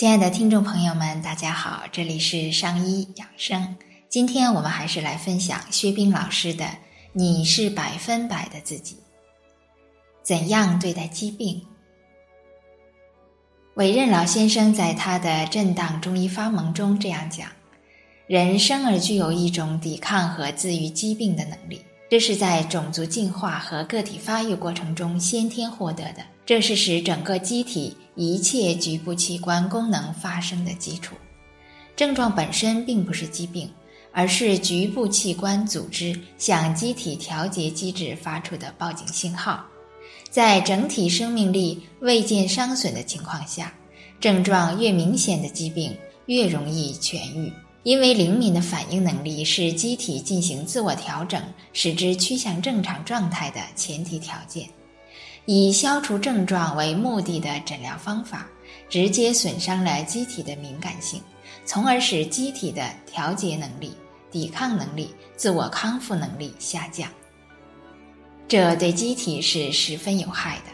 亲爱的听众朋友们，大家好，这里是上医养生。今天我们还是来分享薛冰老师的《你是百分百的自己》，怎样对待疾病？韦任老先生在他的《震荡中医发蒙》中这样讲：人生而具有一种抵抗和自愈疾病的能力。这是在种族进化和个体发育过程中先天获得的，这是使整个机体一切局部器官功能发生的基础。症状本身并不是疾病，而是局部器官组织向机体调节机制发出的报警信号。在整体生命力未见伤损的情况下，症状越明显的疾病越容易痊愈。因为灵敏的反应能力是机体进行自我调整，使之趋向正常状态的前提条件。以消除症状为目的的诊疗方法，直接损伤了机体的敏感性，从而使机体的调节能力、抵抗能力、自我康复能力下降。这对机体是十分有害的。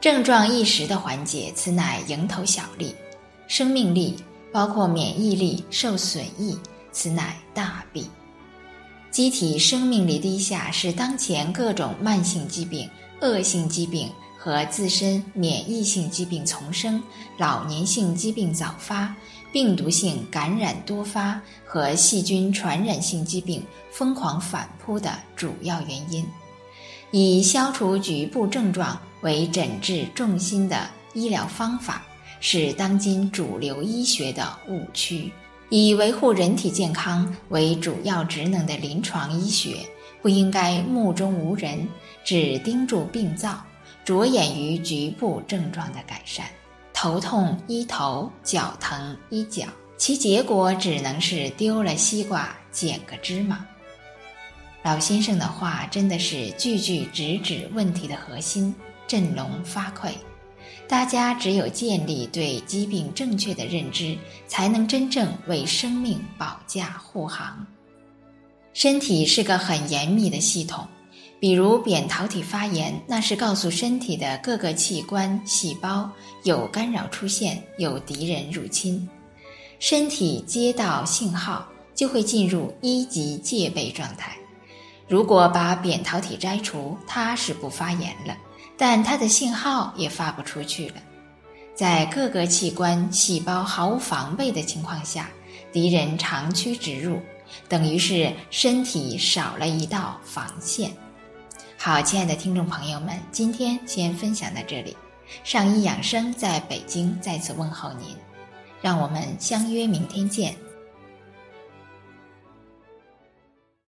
症状一时的缓解，此乃蝇头小利；生命力。包括免疫力受损益，此乃大病。机体生命力低下是当前各种慢性疾病、恶性疾病和自身免疫性疾病丛生、老年性疾病早发、病毒性感染多发和细菌传染性疾病疯狂反扑的主要原因。以消除局部症状为诊治重心的医疗方法。是当今主流医学的误区。以维护人体健康为主要职能的临床医学，不应该目中无人，只盯住病灶，着眼于局部症状的改善。头痛医头，脚疼医脚，其结果只能是丢了西瓜捡个芝麻。老先生的话真的是句句直指问题的核心，振聋发聩。大家只有建立对疾病正确的认知，才能真正为生命保驾护航。身体是个很严密的系统，比如扁桃体发炎，那是告诉身体的各个器官细胞有干扰出现，有敌人入侵。身体接到信号，就会进入一级戒备状态。如果把扁桃体摘除，它是不发炎了。但它的信号也发不出去了，在各个器官细胞毫无防备的情况下，敌人长驱直入，等于是身体少了一道防线。好，亲爱的听众朋友们，今天先分享到这里。上医养生在北京再次问候您，让我们相约明天见。